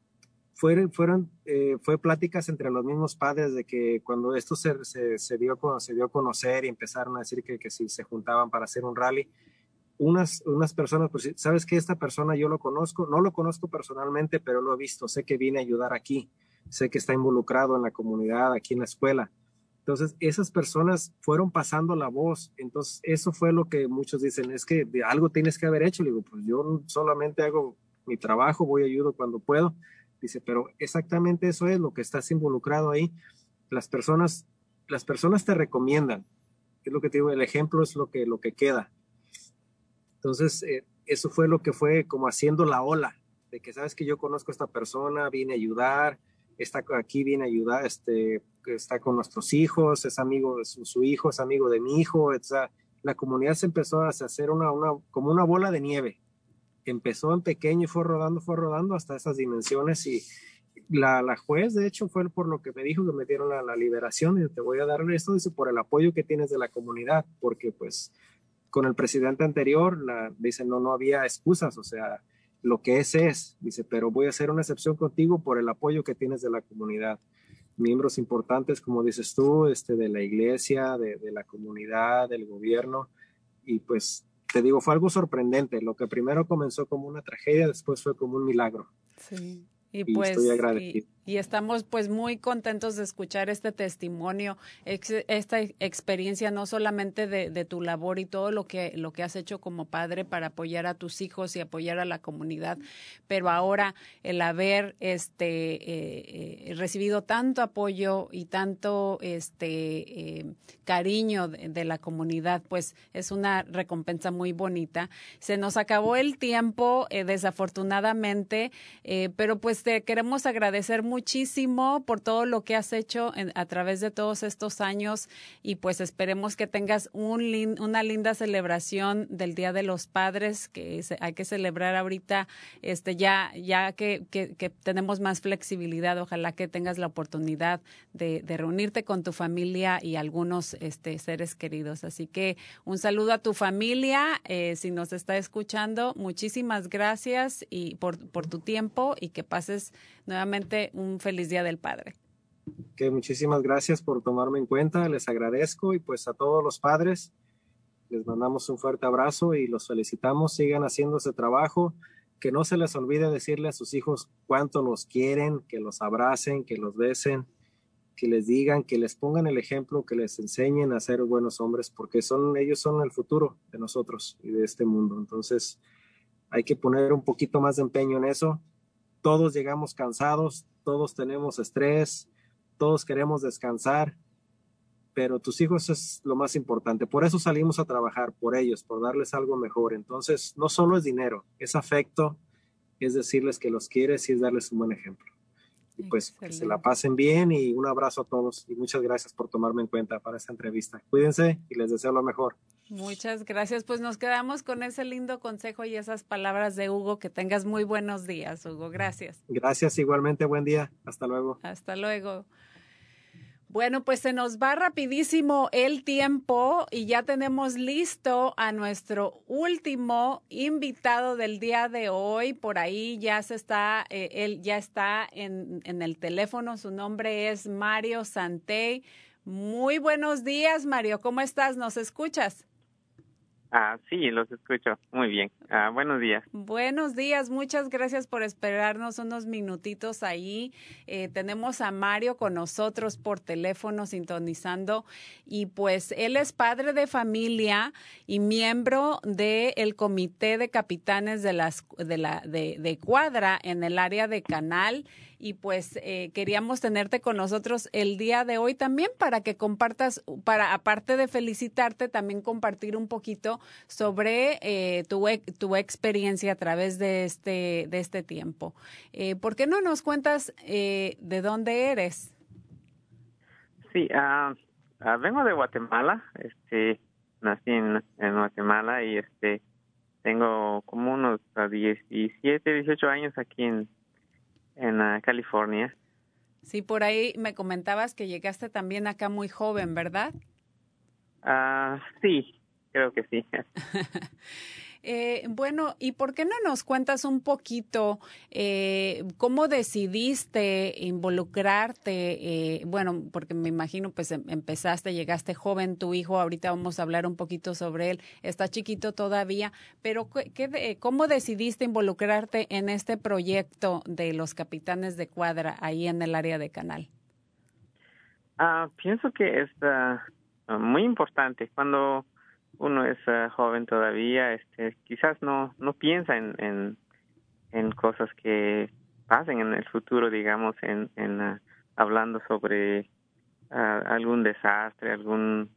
fueron, fueron, eh, fue pláticas entre los mismos padres de que cuando esto se, se, se dio, se dio conocer y empezaron a decir que, que si se juntaban para hacer un rally, unas, unas personas, pues, sabes que esta persona yo lo conozco, no lo conozco personalmente, pero lo he visto, sé que viene a ayudar aquí, sé que está involucrado en la comunidad, aquí en la escuela. Entonces, esas personas fueron pasando la voz. Entonces, eso fue lo que muchos dicen, es que de algo tienes que haber hecho. Le digo, pues yo solamente hago mi trabajo, voy ayudo cuando puedo. Dice, pero exactamente eso es lo que estás involucrado ahí. Las personas, las personas te recomiendan. Es lo que te digo, el ejemplo es lo que, lo que queda. Entonces, eh, eso fue lo que fue como haciendo la ola, de que sabes que yo conozco a esta persona, viene a ayudar, está aquí, viene a ayudar, este, está con nuestros hijos, es amigo de su, su hijo, es amigo de mi hijo, o sea, la comunidad se empezó a hacer una, una, como una bola de nieve. Empezó en pequeño y fue rodando, fue rodando hasta esas dimensiones y la, la juez, de hecho, fue por lo que me dijo que me dieron la, la liberación y te voy a darle esto, dice, por el apoyo que tienes de la comunidad, porque pues con el presidente anterior, la, dice, no, no había excusas, o sea, lo que es es, dice, pero voy a hacer una excepción contigo por el apoyo que tienes de la comunidad. Miembros importantes, como dices tú, este, de la iglesia, de, de la comunidad, del gobierno, y pues te digo, fue algo sorprendente. Lo que primero comenzó como una tragedia, después fue como un milagro. Sí. Y Y pues estoy agradecido. y estamos pues muy contentos de escuchar este testimonio, esta experiencia no solamente de, tu labor y todo lo que lo que has hecho como padre para apoyar a tus hijos y apoyar a la comunidad, pero ahora el haber este eh, eh, recibido tanto apoyo y tanto este eh, cariño de, la comunidad, pues es una recompensa muy bonita. Se nos acabó el tiempo, desafortunadamente, pero pues te queremos agradecer muchísimo por todo lo que has hecho en- a través de todos estos años y pues esperemos que tengas un una linda celebración del Día de los Padres que se- hay que celebrar ahorita, este ya ya que, que, tenemos más flexibilidad, ojalá que tengas la oportunidad de, de reunirte con tu familia y algunos este, seres queridos. Así que un saludo a tu familia, eh, si nos está escuchando, muchísimas gracias y por, por tu tiempo y que pases nuevamente un feliz Día del Padre. Que muchísimas gracias por tomarme en cuenta, les agradezco y pues a todos los padres les mandamos un fuerte abrazo y los felicitamos, sigan haciendo ese trabajo, que no se les olvide decirle a sus hijos cuánto los quieren, que los abracen, que los besen, que les digan, que les pongan el ejemplo, que les enseñen a ser buenos hombres, porque son ellos son el futuro de nosotros y de este mundo. Entonces, hay que poner un poquito más de empeño en eso. Todos llegamos cansados, todos tenemos estrés, todos queremos descansar, pero tus hijos es lo más importante. Por eso salimos a trabajar, por ellos, por darles algo mejor. Entonces, no solo es dinero, es afecto, es decirles que los quieres y es darles un buen ejemplo. Y pues que se la pasen bien y un abrazo a todos y muchas gracias por tomarme en cuenta para esta entrevista. Cuídense y les deseo lo mejor. Muchas gracias. Pues nos quedamos con ese lindo consejo y esas palabras de Hugo. Que tengas muy buenos días, Hugo. Gracias. Gracias igualmente, buen día. Hasta luego. Hasta luego. Bueno, pues se nos va rapidísimo el tiempo y ya tenemos listo a nuestro último invitado del día de hoy. Por ahí ya se está, eh, él ya está en, en el teléfono. Su nombre es Mario Santey. Muy buenos días, Mario. ¿Cómo estás? ¿Nos escuchas? Ah, sí, los escucho. Muy bien. Ah, buenos días. Buenos días. Muchas gracias por esperarnos unos minutitos ahí. Eh, tenemos a Mario con nosotros por teléfono sintonizando y pues él es padre de familia y miembro del comité de capitanes de, las, de, la, de, de cuadra en el área de Canal y pues eh, queríamos tenerte con nosotros el día de hoy también para que compartas, para aparte de felicitarte, también compartir un poquito sobre eh, tu, tu experiencia a través de este, de este tiempo. Eh, ¿Por qué no nos cuentas eh, de dónde eres? Sí, uh, uh, vengo de Guatemala, este, nací en, en Guatemala y este tengo como unos 17, 18 años aquí en, en uh, California. Sí, por ahí me comentabas que llegaste también acá muy joven, ¿verdad? Ah, sí, creo que sí. Eh, bueno, ¿y por qué no nos cuentas un poquito eh, cómo decidiste involucrarte? Eh, bueno, porque me imagino, pues em, empezaste, llegaste joven, tu hijo, ahorita vamos a hablar un poquito sobre él, está chiquito todavía, pero ¿qué, ¿cómo decidiste involucrarte en este proyecto de los capitanes de cuadra ahí en el área de Canal? Ah, pienso que es uh, muy importante cuando uno es uh, joven todavía, este, quizás no no piensa en, en, cosas que pasen en el futuro, digamos, en, en uh, hablando sobre uh, algún desastre, algún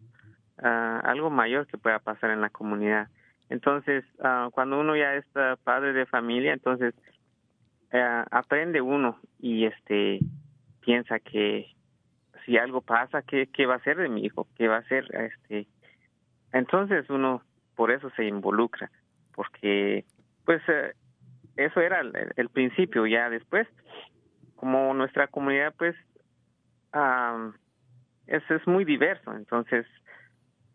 algo mayor que pueda pasar en la comunidad. Entonces, cuando uno ya es padre de familia, entonces aprende uno y este piensa que si algo pasa, ¿qué, qué va a ser de mi hijo? ¿Qué va a ser este entonces uno por eso se involucra, porque pues eh, eso era el, el, principio, ya después, como nuestra comunidad pues es, es muy diverso, entonces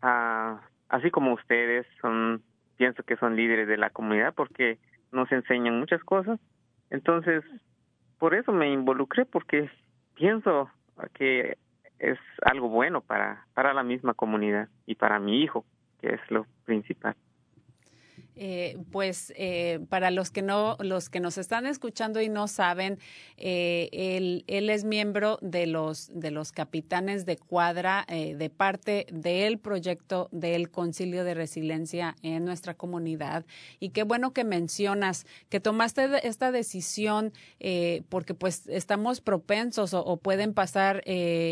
uh, así como ustedes son, pienso que son líderes de la comunidad porque nos enseñan muchas cosas, entonces por eso me involucré porque pienso que es algo bueno para, para la misma comunidad y para mi hijo, que es lo principal. Eh, pues eh, para los que no, los que nos están escuchando y no saben, eh, él, él, es miembro de los de los capitanes de cuadra eh, de parte del proyecto del Concilio de Resiliencia en nuestra comunidad. Y qué bueno que mencionas que tomaste esta decisión eh, porque pues estamos propensos o, o pueden pasar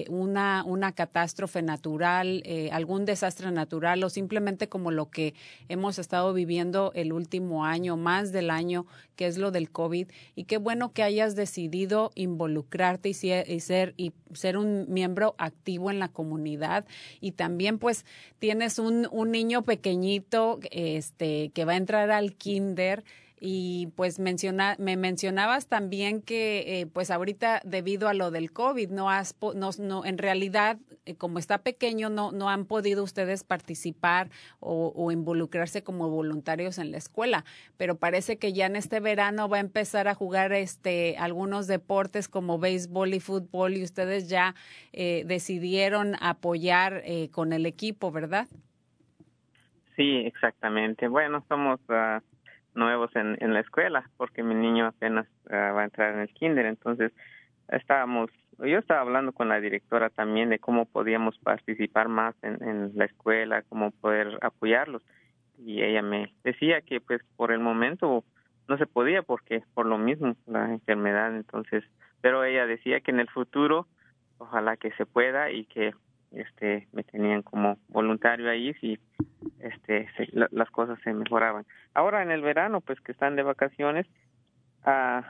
una una catástrofe natural, algún desastre natural o simplemente como lo que hemos estado viviendo el último año, más del año, que es lo del COVID. Y qué bueno que hayas decidido involucrarte y, ser, y ser un miembro activo en la comunidad. Y también, pues, tienes un, un niño pequeñito este, que va a entrar al kinder y pues menciona, me mencionabas también que eh, pues ahorita debido a lo del COVID no has no, no en realidad eh, como está pequeño no no han podido ustedes participar o, involucrarse como voluntarios en la escuela pero parece que ya en este verano va a empezar a jugar este algunos deportes como béisbol y fútbol y ustedes ya eh, decidieron apoyar eh, con el equipo verdad sí exactamente. Bueno somos uh nuevos en, en la escuela porque mi niño apenas uh, va a entrar en el kinder. Entonces estábamos yo estaba hablando con la directora también de cómo podíamos participar más en, en la escuela cómo poder apoyarlos. Y ella me decía que pues por el momento no se podía porque por lo mismo la enfermedad. Entonces pero ella decía que en el futuro ojalá que se pueda y que este me tenían como voluntario ahí si este se, la, las cosas se mejoraban. Ahora en el verano pues que están de vacaciones uh,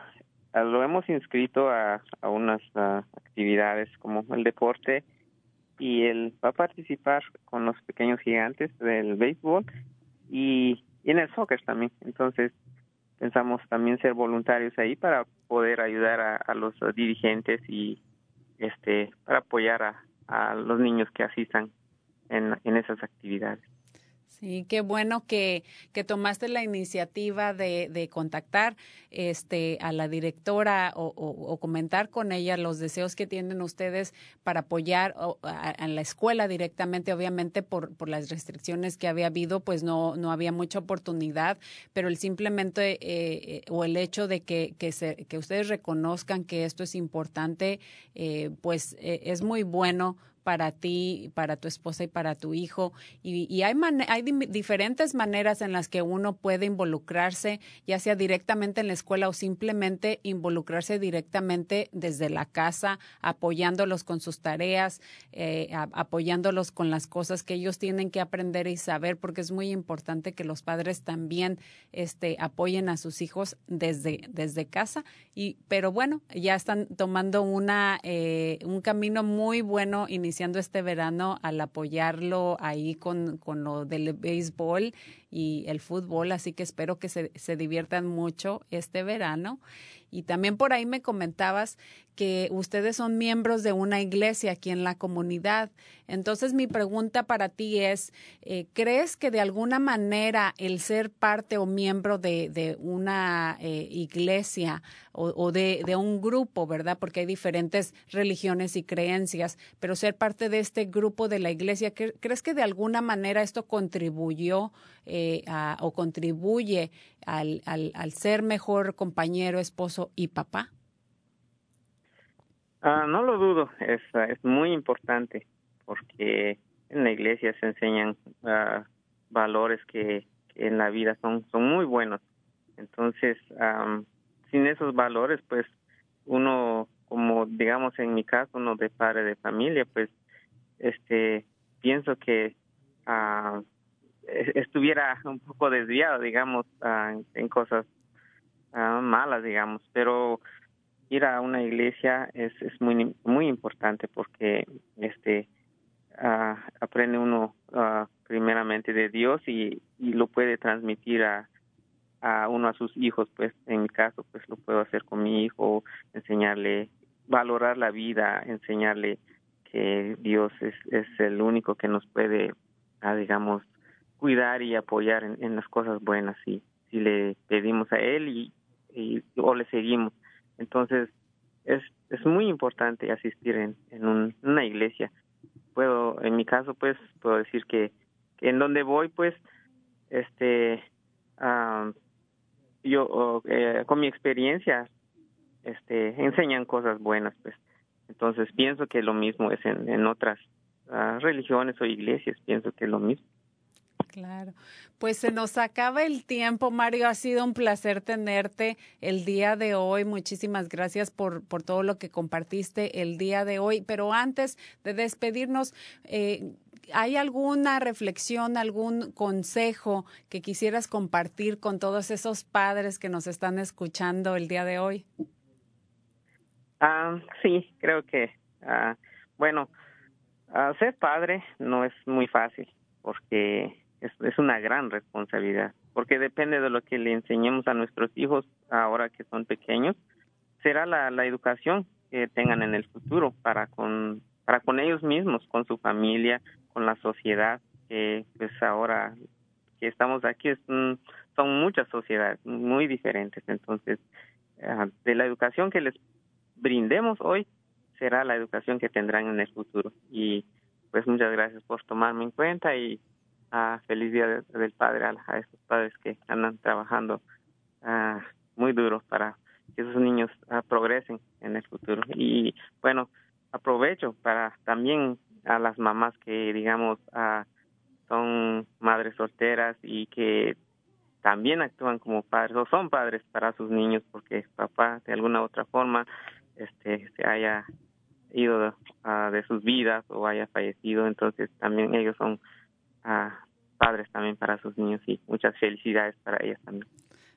uh, lo hemos inscrito a, a unas uh, actividades como el deporte y él va a participar con los pequeños gigantes del béisbol y, y en el soccer también. Entonces pensamos también ser voluntarios ahí para poder ayudar a, a los dirigentes y este para apoyar a, a los niños que asistan en, en esas actividades. Sí, qué bueno que, que tomaste la iniciativa de, de contactar este, a la directora o, o, comentar con ella los deseos que tienen ustedes para apoyar a, la escuela directamente. Obviamente, por, por las restricciones que había habido, pues no, no había mucha oportunidad, pero el simplemente eh, o el hecho de que, que, se, que ustedes reconozcan que esto es importante, eh, pues eh, es muy bueno para ti, para tu esposa y para tu hijo. Y, hay, hay diferentes maneras en las que uno puede involucrarse, ya sea directamente en la escuela o simplemente involucrarse directamente desde la casa, apoyándolos con sus tareas, eh, apoyándolos con las cosas que ellos tienen que aprender y saber, porque es muy importante que los padres también este, apoyen a sus hijos desde, desde casa. Y, pero bueno, ya están tomando una, eh, un camino muy bueno inicialmente iniciando este verano al apoyarlo ahí con, con lo del béisbol y el fútbol, así que espero que se, se diviertan mucho este verano. Y también por ahí me comentabas que ustedes son miembros de una iglesia aquí en la comunidad. Entonces mi pregunta para ti es, eh, ¿crees que de alguna manera el ser parte o miembro de, de una eh, iglesia o, o de, de, un grupo, verdad? Porque hay diferentes religiones y creencias, pero ser parte de este grupo de la iglesia, ¿crees que de alguna manera esto contribuyó eh, o contribuye al, al, al, ser mejor compañero, esposo y papá? Ah, no lo dudo, es, es muy importante porque en la iglesia se enseñan valores que, en la vida son, son muy buenos. Entonces, sin esos valores, pues uno, como digamos en mi caso, uno de padre de familia, pues este pienso que estuviera un poco desviado, digamos, en cosas uh, malas, digamos, pero ir a una iglesia es, es muy muy importante porque este uh, aprende uno primeramente de Dios y, y lo puede transmitir a, a uno a sus hijos, pues en mi caso pues lo puedo hacer con mi hijo, enseñarle valorar la vida, enseñarle que Dios es, es el único que nos puede, digamos, cuidar y apoyar en, las cosas buenas y si le pedimos a él y, o le seguimos. Entonces es es muy importante asistir en, en un, una iglesia. Puedo en mi caso pues puedo decir que, en donde voy pues este um, yo eh, con mi experiencia este enseñan cosas buenas pues. Entonces pienso que lo mismo es en, en otras uh, religiones o iglesias pienso que es lo mismo Claro. Pues se nos acaba el tiempo, Mario. Ha sido un placer tenerte el día de hoy. Muchísimas gracias por, por todo lo que compartiste el día de hoy. Pero antes de despedirnos, eh, ¿hay alguna reflexión, algún consejo que quisieras compartir con todos esos padres que nos están escuchando el día de hoy? Ah, sí, creo que, ah, bueno, ah, ser padre no es muy fácil porque es, es una gran responsabilidad, porque depende de lo que le enseñemos a nuestros hijos ahora que son pequeños, será la, la educación que tengan en el futuro para con, para con ellos mismos, con su familia, con la sociedad, que pues ahora que estamos aquí es, son muchas sociedades muy diferentes, entonces ah, de la educación que les brindemos hoy será la educación que tendrán en el futuro. Y pues muchas gracias por tomarme en cuenta y feliz día del padre a, estos padres que andan trabajando uh, muy duro para que esos niños uh, progresen en el futuro. Y bueno, aprovecho para también a las mamás que digamos uh, son madres solteras y que también actúan como padres o son padres para sus niños porque papá de alguna u otra forma este se haya ido de sus vidas o haya fallecido entonces también ellos son padres también para sus niños y muchas felicidades para ellas también.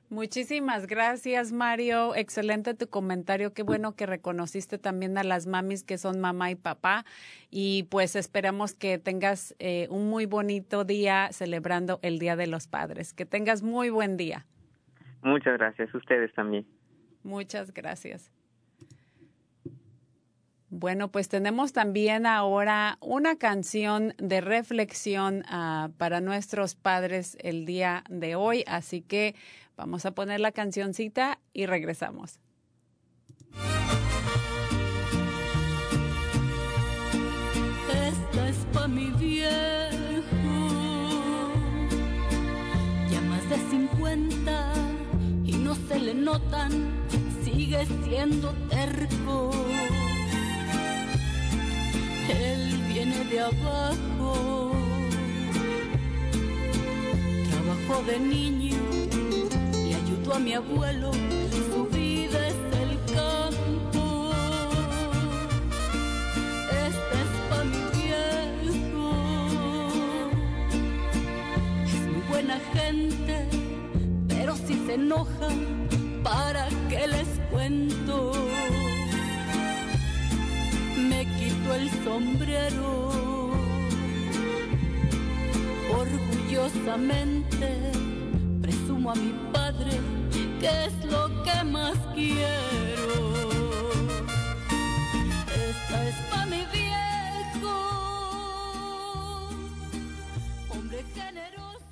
Muchísimas gracias, Mario. Excelente tu comentario. Qué bueno que reconociste también a las mamis que son mamá y papá. Y pues esperamos que tengas eh, un muy bonito día celebrando el Día de los Padres. Que tengas muy buen día. Muchas gracias. Ustedes también. Muchas gracias. Bueno, pues tenemos también ahora una canción de reflexión uh, para nuestros padres el día de hoy, así que vamos a poner la cancioncita y regresamos. Esta es pa' mi viejo, ya más de 50 y no se le notan, sigue siendo terco él viene de abajo. Trabajó de niño y ayudó a mi abuelo. Su vida es el campo. Este es pa' mi viejo. Es muy buena gente, pero si se enoja, ¿para qué les cuento? Me quito el sombrero. Orgullosamente presumo a mi padre que es lo que más quiero. Esta es pa' mi viejo, hombre generoso.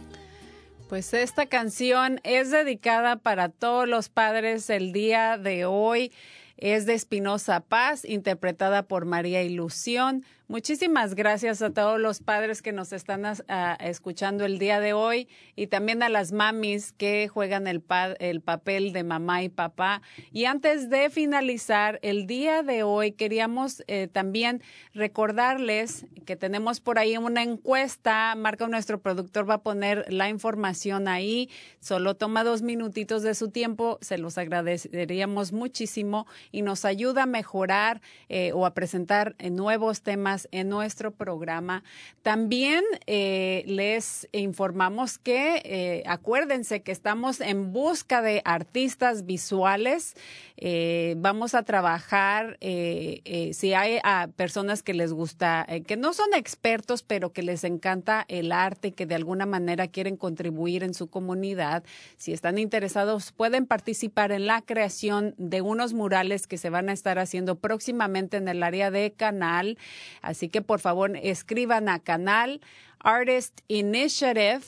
Pues esta canción es dedicada para todos los padres el día de hoy es de Espinosa Paz, interpretada por María Ilusión. Muchísimas gracias a todos los padres que nos están uh, escuchando el día de hoy y también a las mamis que juegan el, el, papel de mamá y papá. Y antes de finalizar el día de hoy, queríamos eh, también recordarles que tenemos por ahí una encuesta. Marca, nuestro productor, va a poner la información ahí. Solo toma dos minutitos de su tiempo. Se los agradeceríamos muchísimo y nos ayuda a mejorar eh, o a presentar eh, nuevos temas en nuestro programa. También eh, les informamos que eh, acuérdense que estamos en busca de artistas visuales. Eh, vamos a trabajar si hay a personas que les gusta, que no son expertos, pero que les encanta el arte, que de alguna manera quieren contribuir en su comunidad. Si están interesados, pueden participar en la creación de unos murales que se van a estar haciendo próximamente en el área de Canal. Así que por favor escriban a canal Artist Initiative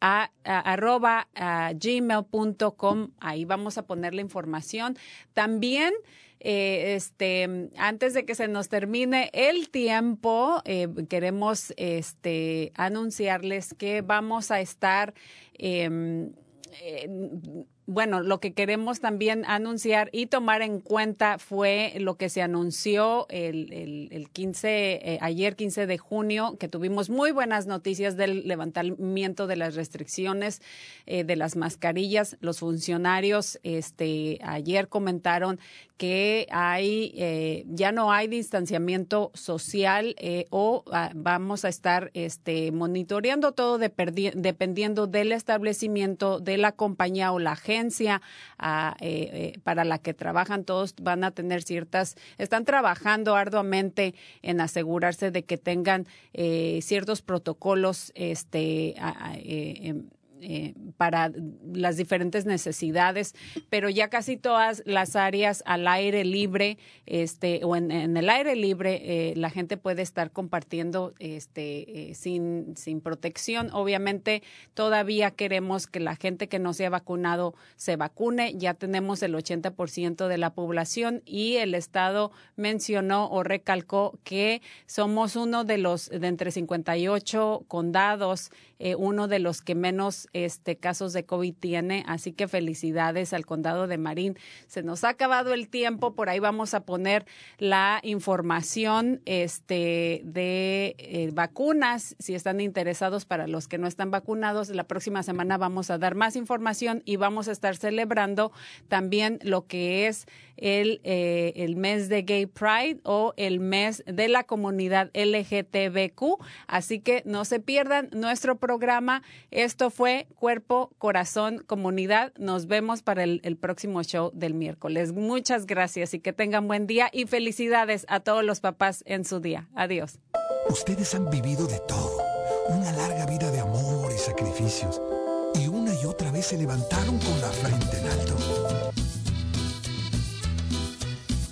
a, a, arroba gmail.com. Ahí vamos a poner la información. También, eh, este, antes de que se nos termine el tiempo, eh, queremos este, anunciarles que vamos a estar. Eh, bueno, lo que queremos también anunciar y tomar en cuenta fue lo que se anunció el, el, el 15, eh, ayer 15 de junio, que tuvimos muy buenas noticias del levantamiento de las restricciones eh, de las mascarillas. Los funcionarios este, ayer comentaron que hay, eh, ya no hay distanciamiento social eh, o ah, vamos a estar este, monitoreando todo de dependiendo del establecimiento, de la compañía o la agencia ah, eh, para la que trabajan. Todos van a tener ciertas, están trabajando arduamente en asegurarse de que tengan ciertos protocolos este, eh, para las diferentes necesidades, pero ya casi todas las áreas al aire libre, este, o en, en el aire libre, eh, la gente puede estar compartiendo, este, eh, sin, sin protección. Obviamente, todavía queremos que la gente que no se ha vacunado se vacune. Ya tenemos el 80% de la población y el Estado mencionó o recalcó que somos uno de los de entre 58 condados, eh, uno de los que menos este, casos de COVID tiene. Así que felicidades al condado de Marín. Se nos ha acabado el tiempo. Por ahí vamos a poner la información este, de eh, vacunas. Si están interesados para los que no están vacunados, la próxima semana vamos a dar más información y vamos a estar celebrando también lo que es el, eh, el mes de Gay Pride o el mes de la comunidad LGTBQ. Así que no se pierdan nuestro programa. Esto fue Cuerpo, Corazón, Comunidad. Nos vemos para el, el próximo show del miércoles. Muchas gracias y que tengan buen día y felicidades a todos los papás en su día. Adiós. Ustedes han vivido de todo. Una larga vida de amor y sacrificios. Y una y otra vez se levantaron con la frente en alto.